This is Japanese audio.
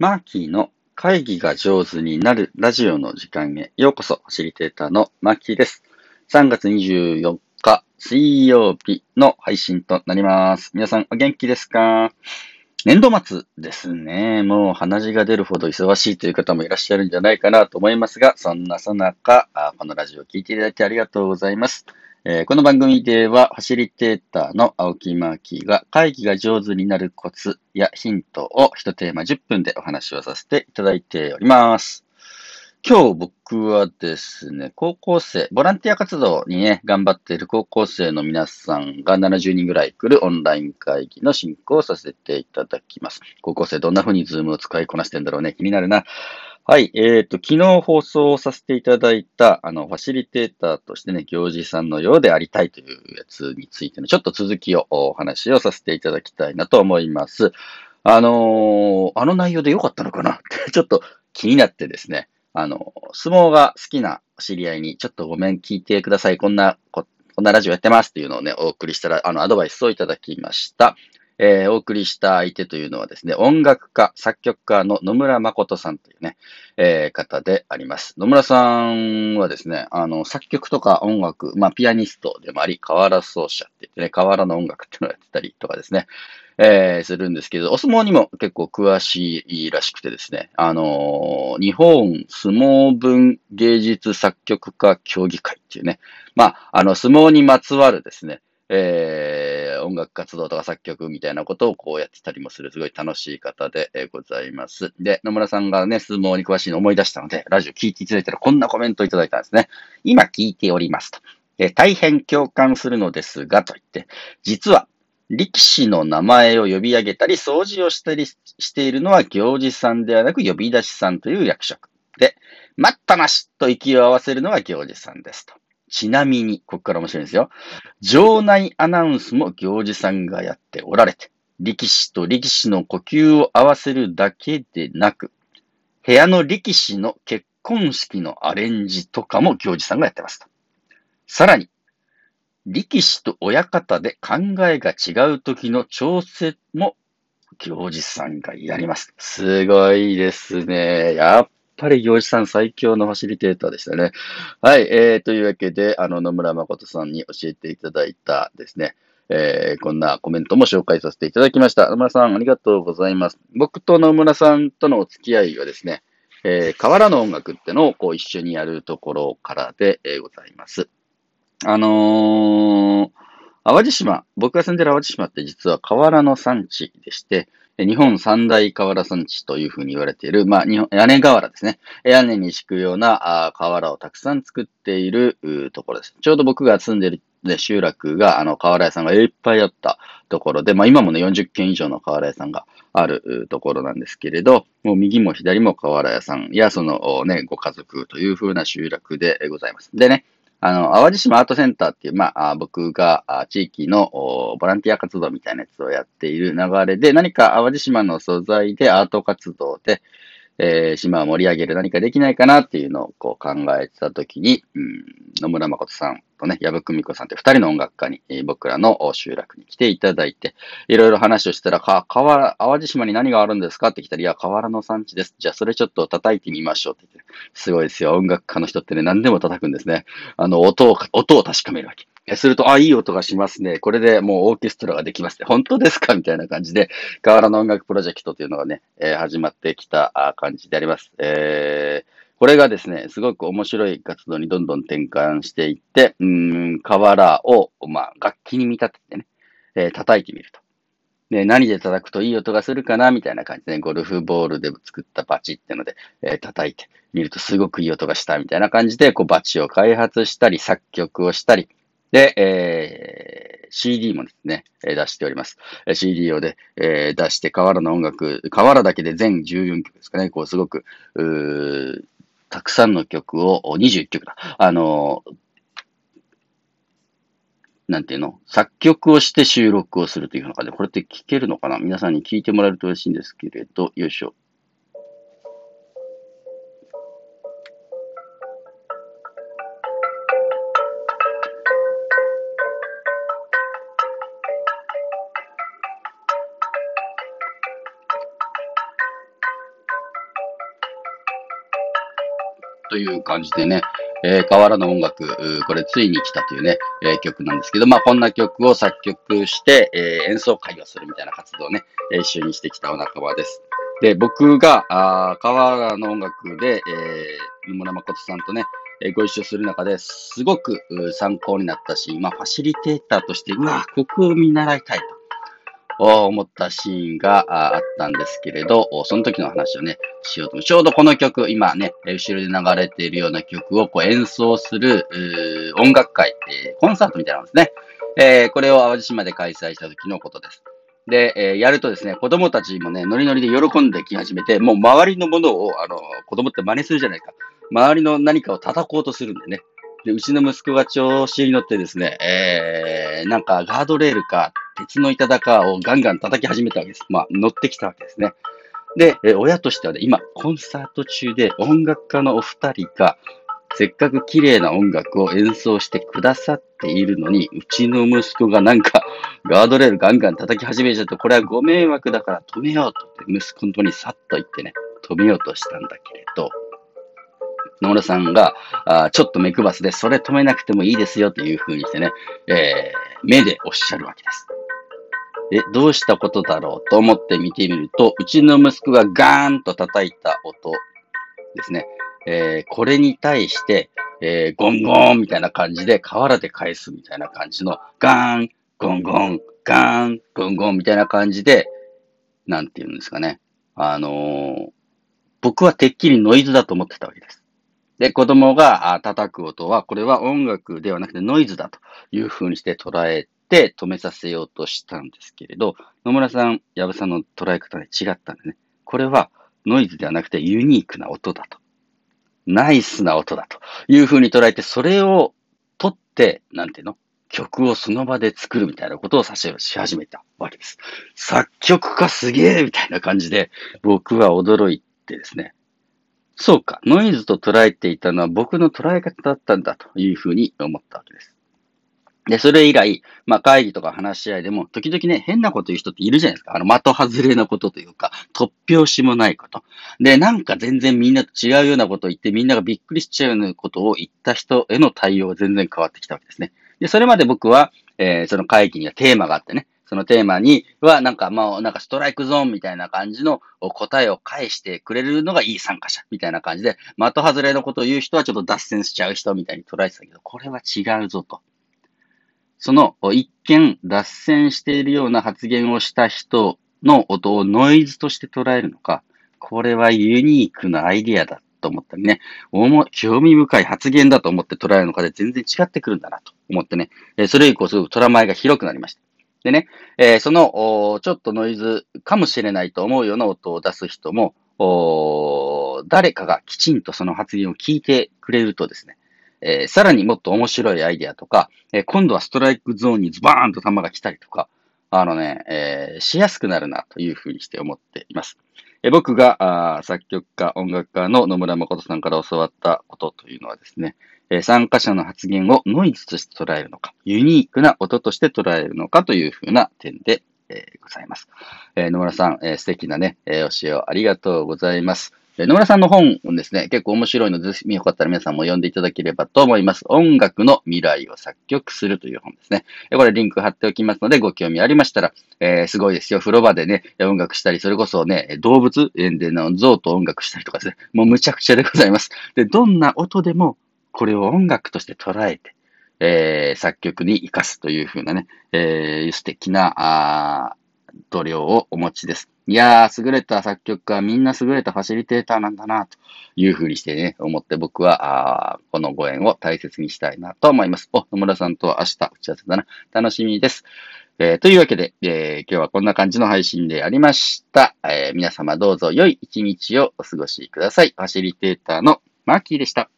マーキーの会議が上手になるラジオの時間へようこそ、ファシリテーターのマーキーです。3月24日水曜日の配信となります。皆さんお元気ですか？年度末ですね。もう鼻血が出るほど忙しいという方もいらっしゃるんじゃないかなと思いますが、そんなさなか、このラジオを聴いていただいてありがとうございます。えーこの番組では、ファシリテーターの青木マーキーが会議が上手になるコツやヒントを一テーマ10分でお話をさせていただいております。今日僕はですね、高校生、ボランティア活動にね、頑張っている高校生の皆さんが70人ぐらい来るオンライン会議の進行をさせていただきます。高校生どんな風にズームを使いこなしてんだろうね、気になるな。はい。えっ、と、昨日放送させていただいた、あの、ファシリテーターとしてね、行事さんのようでありたいというやつについての、ちょっと続きをお話をさせていただきたいなと思います。あのーあの内容で良かったのかな？って、ちょっと気になってですね、あの、相撲が好きな知り合いに、ちょっとごめん、聞いてください。こんな、ここんなラジオやってますっていうのをね、お送りしたら、あの、アドバイスをいただきました。えーお送りした相手というのはですね、音楽家、作曲家の野村誠さんというね、えー方であります。野村さんはですね、あの、作曲とか音楽、まあ、ピアニストでもあり、河原奏者って言ってね、河原の音楽っていうのをやってたりとかですね、えーするんですけど、お相撲にも結構詳しいらしくてですね、あのー日本相撲文芸術作曲家協議会っていうね、まあ、あの、相撲にまつわるですね、えー音楽活動とか作曲みたいなことをこうやってたりもする、すごい楽しい方でえございます。で、野村さんがね、相撲に詳しいのを思い出したので、ラジオ聞いていただいたらこんなコメントをいただいたんですね。今聞いておりますと。え大変共感するのですが、と言って、実は、力士の名前を呼び上げたり、掃除をしたりしているのは行司さんではなく呼び出しさんという役職。で、待ったなしと息を合わせるのは行司さんですと。ちなみに、ここから面白いんですよ。場内アナウンスも行司さんがやっておられて、力士と力士の呼吸を合わせるだけでなく、部屋の力士の結婚式のアレンジとかも行司さんがやってますと。さらに、力士と親方で考えが違う時の調整も行司さんがやります。すごいですね。やっぱり行司さん最強のファシリテーターでしたね。はい、えー、というわけで、あの、野村誠さんに教えていただいたですね、えー、こんなコメントも紹介させていただきました。野村さん、ありがとうございます。僕と野村さんとのお付き合いはですね、えー、河原の音楽ってのをこう一緒にやるところからで、えーございます。あのー淡路島、僕が住んでる淡路島って実は河原の産地でして、日本三大河原産地というふうに言われている、まあ、日本屋根瓦ですね。屋根に敷くようなあ瓦をたくさん作っているところです。ちょうど僕が住んでる、ね、集落が、あの、瓦屋さんがいっぱいあったところで、まあ、今もね、40軒以上の瓦屋さんがあるところなんですけれど、もう右も左も瓦屋さんや、そのね、ご家族というふうな集落でございます。でね、あの、淡路島アートセンターっていう、まあ、僕が地域のボランティア活動みたいなやつをやっている流れで、何か淡路島の素材でアート活動で、えー島を盛り上げる何かできないかなっていうのをこう考えてたときに、うん、野村誠さんとね、矢部久美子さんって二人の音楽家に、え僕らの集落に来ていただいて、いろいろ話をしたら、か、河原、淡路島に何があるんですかって来たら、いや、河原の産地です。じゃあ、それちょっと叩いてみましょうって言って、すごいですよ。音楽家の人ってね、何でも叩くんですね。あの、音を、音を確かめるわけ。えすると、あ、いい音がしますね。これでもうオーケストラができますね。本当ですか？みたいな感じで、河原の音楽プロジェクトというのがね、えー始まってきた感じであります。えーこれがですね、すごく面白い活動にどんどん転換していって、うーん、河原を、まあ、楽器に見立ててね、えー叩いてみると。で、何で叩くといい音がするかなみたいな感じで、ね、ゴルフボールで作ったバチってので、えー叩いてみるとすごくいい音がしたみたいな感じで、こうバチを開発したり、作曲をしたり、で、えー CD もですね、出しております。CD をで、えー出して、河原の音楽、河原だけで全14曲ですかね、こうすごく、うーたくさんの曲を、21曲だ。あのなんていうの？作曲をして収録をするという中で、これって聞けるのかな？皆さんに聞いてもらえると嬉しいんですけれど、よいしょ。という感じでね、えー、河原の音楽、これついに来たというね、えー、曲なんですけど、まあこんな曲を作曲して、えー、演奏会をするみたいな活動をね、え、一緒にしてきたお仲間です。で、僕が、あ河原の音楽で、えー、野村誠さんとね、えご一緒する中ですごく参考になったし、まあファシリテーターとして、うわ、ここを見習いたいと。思ったシーンがあったんですけれど、その時の話をね、しようとちょうどこの曲、今ね、後ろで流れているような曲をこう演奏する音楽会、コンサートみたいなんですね。えこれを淡路島で開催した時のことです。で、えやるとですね、子供たちもね、ノリノリで喜んでき始めて、もう周りのものを、あの、子供って真似するじゃないか。周りの何かを叩こうとするんでね。で、うちの息子が調子に乗ってですね、えー、なんかガードレールか鉄の板高をガンガン叩き始めたわけです。まあ、乗ってきたわけですね。で、え親としてはね、今、コンサート中で音楽家のお二人が、せっかく綺麗な音楽を演奏してくださっているのに、うちの息子がなんか、ガードレールガンガン叩き始めちゃって、これはご迷惑だから止めようと、息子のとにさっと言ってね、止めようとしたんだけれど、野村さんが、あちょっと目くばすで、それ止めなくてもいいですよという風にしてね、えー、目でおっしゃるわけです。え、どうしたことだろうと思って見てみると、うちの息子がガーンと叩いた音ですね。えー、これに対して、えー、ゴンゴンみたいな感じで、河原で返すみたいな感じの、ガーン、ゴンゴン、ガーン、ゴンゴンみたいな感じで、なんて言うんですかね。あのー、僕はてっきりノイズだと思ってたわけです。で、子供が叩く音は、これは音楽ではなくてノイズだというふうにして捉えて止めさせようとしたんですけれど、野村さん、矢部さんの捉え方で違ったんでね。これはノイズではなくてユニークな音だと。ナイスな音だというふうに捉えて、それを取って、なんていうの？曲をその場で作るみたいなことをさし始めたわけです。作曲家すげえみたいな感じで、僕は驚いてですね。そうか、ノイズと捉えていたのは僕の捉え方だったんだというふうに思ったわけです。で、それ以来、まあ会議とか話し合いでも、時々ね、変なこと言う人っているじゃないですか。あの、的外れなことというか、突拍子もないこと。で、なんか全然みんなと違うようなことを言って、みんながびっくりしちゃうようなことを言った人への対応が全然変わってきたわけですね。で、それまで僕は、えー、その会議にはテーマがあってね、そのテーマには、なんか、まあ、なんかストライクゾーンみたいな感じの答えを返してくれるのがいい参加者みたいな感じで、的外れのことを言う人はちょっと脱線しちゃう人みたいに捉えてたけど、これは違うぞと。その一見脱線しているような発言をした人の音をノイズとして捉えるのか、これはユニークなアイディアだと思ったりね、興味深い発言だと思って捉えるのかで全然違ってくるんだなと思ってね、それ以降すごくトラマイが広くなりました。でね、えー、その、ちょっとノイズかもしれないと思うような音を出す人も、誰かがきちんとその発言を聞いてくれるとですね、えー、さらにもっと面白いアイデアとか、えー、今度はストライクゾーンにズバーンと球が来たりとか、あのね、えー、しやすくなるなというふうにして思っています。え僕があ作曲家、音楽家の野村誠さんから教わったことというのはですね、え参加者の発言をノイズとして捉えるのか、ユニークな音として捉えるのかというふうな点で、え、ございます。え、野村さん、え、素敵なね、え教えをありがとうございます。野村さんの本ですね、結構面白いので、ぜひよかったら皆さんも読んでいただければと思います。音楽の未来を作曲するという本ですね。これリンク貼っておきますので、ご興味ありましたら、えー、すごいですよ。風呂場でね、音楽したり、それこそね、動物園での象と音楽したりとかですね、もうむちゃくちゃでございます。で、どんな音でもこれを音楽として捉えて、えー、作曲に活かすというふうなね、えー、素敵な、あ度量をお持ちです。いやー、優れた作曲家、みんな優れたファシリテーターなんだな、というふうにしてね、思って僕は、あこのご縁を大切にしたいなと思います。お、野村さんとは明日打ち合わせだな。楽しみです。えー、というわけで、えー、今日はこんな感じの配信でありました。えー、皆様どうぞ良い一日をお過ごしください。ファシリテーターのマーキーでした。